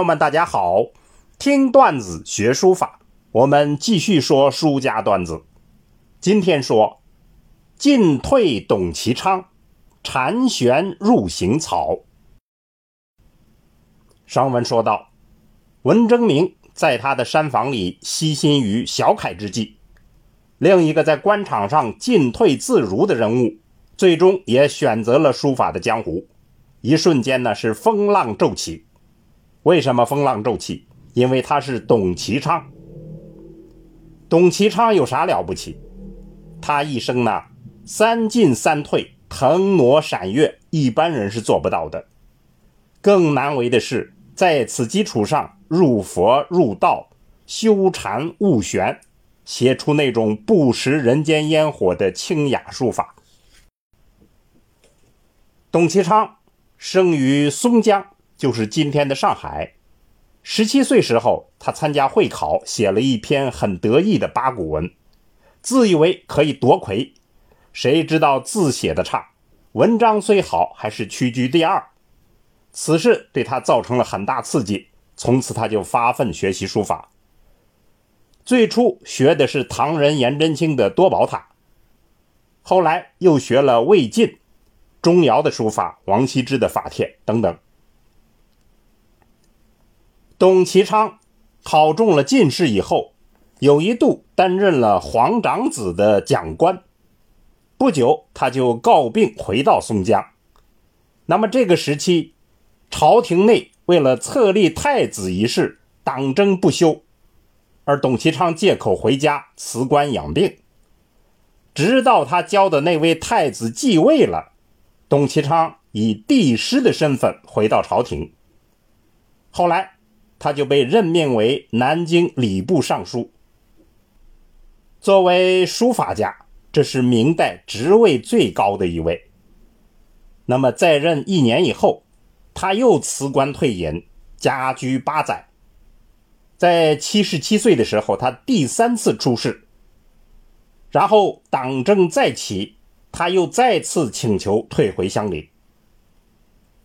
朋友们，大家好！听段子学书法，我们继续说书家段子。今天说进退董其昌，禅玄入行草。上文说到，文征明在他的山房里悉心于小楷之际，另一个在官场上进退自如的人物，最终也选择了书法的江湖。一瞬间呢，是风浪骤起。为什么风浪骤起？因为他是董其昌。董其昌有啥了不起？他一生呢，三进三退，腾挪闪跃，一般人是做不到的。更难为的是，在此基础上入佛入道，修禅悟玄，写出那种不食人间烟火的清雅书法。董其昌。生于松江，就是今天的上海。十七岁时候，他参加会考，写了一篇很得意的八股文，自以为可以夺魁。谁知道字写的差，文章虽好，还是屈居第二。此事对他造成了很大刺激，从此他就发奋学习书法。最初学的是唐人颜真卿的多宝塔，后来又学了魏晋。钟繇的书法，王羲之的法帖等等。董其昌考中了进士以后，有一度担任了皇长子的讲官。不久，他就告病回到松江。那么这个时期，朝廷内为了册立太子一事，党争不休，而董其昌借口回家辞官养病，直到他教的那位太子继位了。董其昌以帝师的身份回到朝廷，后来他就被任命为南京礼部尚书。作为书法家，这是明代职位最高的一位。那么在任一年以后，他又辞官退隐，家居八载。在七十七岁的时候，他第三次出仕，然后党政再起。他又再次请求退回乡里。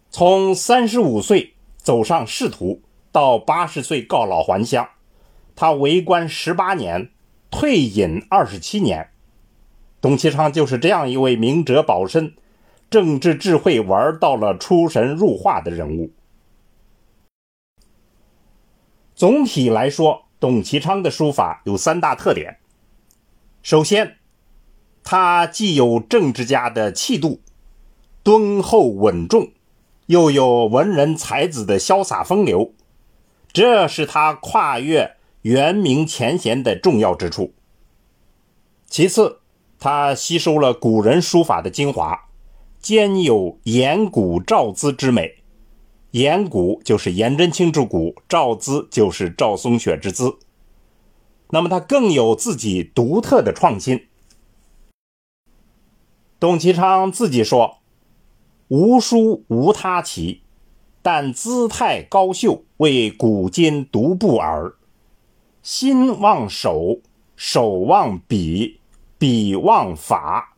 从三十五岁走上仕途，到八十岁告老还乡，他为官十八年，退隐二十七年。董其昌就是这样一位明哲保身、政治智慧玩到了出神入化的人物。总体来说，董其昌的书法有三大特点。首先，他既有政治家的气度，敦厚稳重，又有文人才子的潇洒风流，这是他跨越元明前贤的重要之处。其次，他吸收了古人书法的精华，兼有颜古赵姿之美。颜古就是颜真卿之古，赵姿就是赵松雪之姿。那么他更有自己独特的创新。董其昌自己说：“无书无他奇，但姿态高秀，为古今独步耳。心望手，手望笔，笔望法，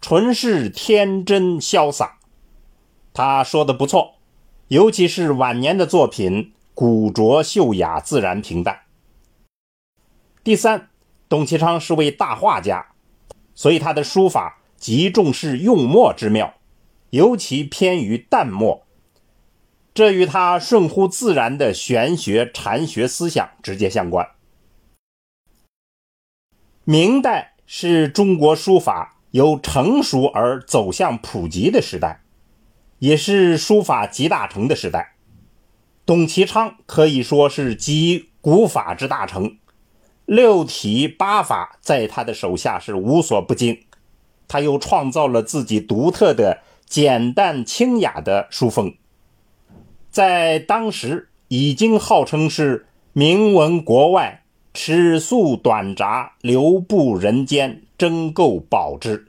纯是天真潇洒。”他说的不错，尤其是晚年的作品，古拙秀雅，自然平淡。第三，董其昌是位大画家。所以他的书法极重视用墨之妙，尤其偏于淡墨，这与他顺乎自然的玄学禅学思想直接相关。明代是中国书法由成熟而走向普及的时代，也是书法集大成的时代。董其昌可以说是集古法之大成。六体八法在他的手下是无所不精，他又创造了自己独特的简淡清雅的书风，在当时已经号称是名闻国外、尺素短札流布人间、争购宝之。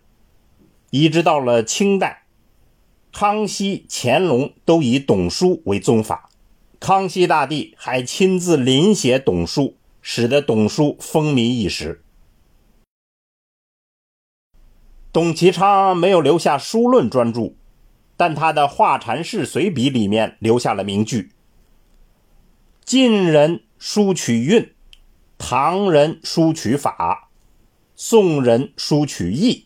一直到了清代，康熙、乾隆都以董书为宗法，康熙大帝还亲自临写董书。使得董书风靡一时。董其昌没有留下书论专著，但他的《画禅式随笔》里面留下了名句：“晋人书取韵，唐人书取法，宋人书取义。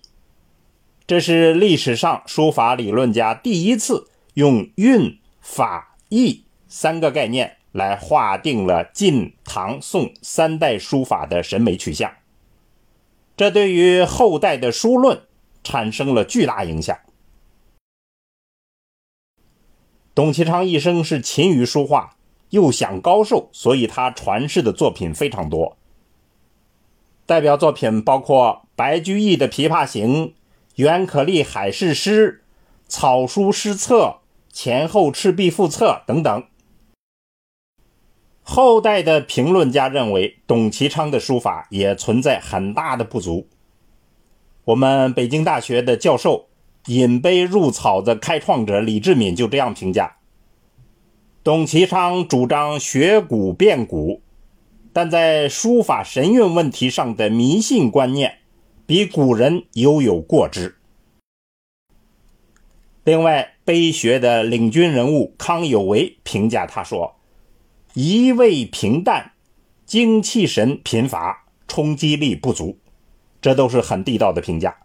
这是历史上书法理论家第一次用韵、法、义三个概念来划定了晋、唐、宋三代书法的审美取向。这对于后代的书论产生了巨大影响。董其昌一生是勤于书画，又享高寿，所以他传世的作品非常多。代表作品包括白居易的《琵琶行》、袁可立《海誓诗》、草书诗册、前后赤壁赋册等等。后代的评论家认为，董其昌的书法也存在很大的不足。我们北京大学的教授。引碑入草的开创者李志敏就这样评价：董其昌主张学古变古，但在书法神韵问题上的迷信观念比古人犹有过之。另外，碑学的领军人物康有为评价他说：“一味平淡，精气神贫乏，冲击力不足。”这都是很地道的评价。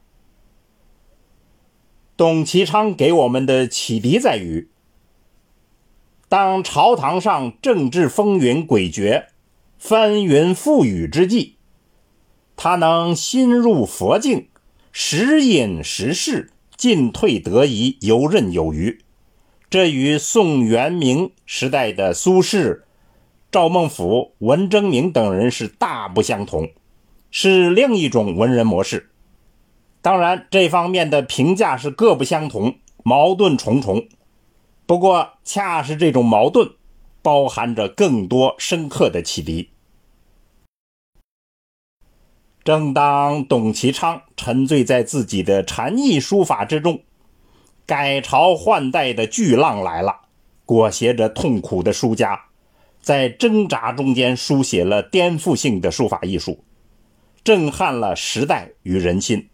董其昌给我们的启迪在于：当朝堂上政治风云诡谲、翻云覆雨之际，他能心入佛境，时隐时事，进退得宜，游刃有余。这与宋元明时代的苏轼、赵孟頫、文征明等人是大不相同，是另一种文人模式。当然，这方面的评价是各不相同，矛盾重重。不过，恰是这种矛盾，包含着更多深刻的启迪。正当董其昌沉醉在自己的禅意书法之中，改朝换代的巨浪来了，裹挟着痛苦的书家，在挣扎中间书写了颠覆性的书法艺术，震撼了时代与人心。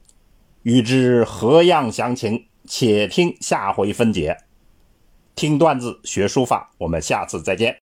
欲知何样详情，且听下回分解。听段子学书法，我们下次再见。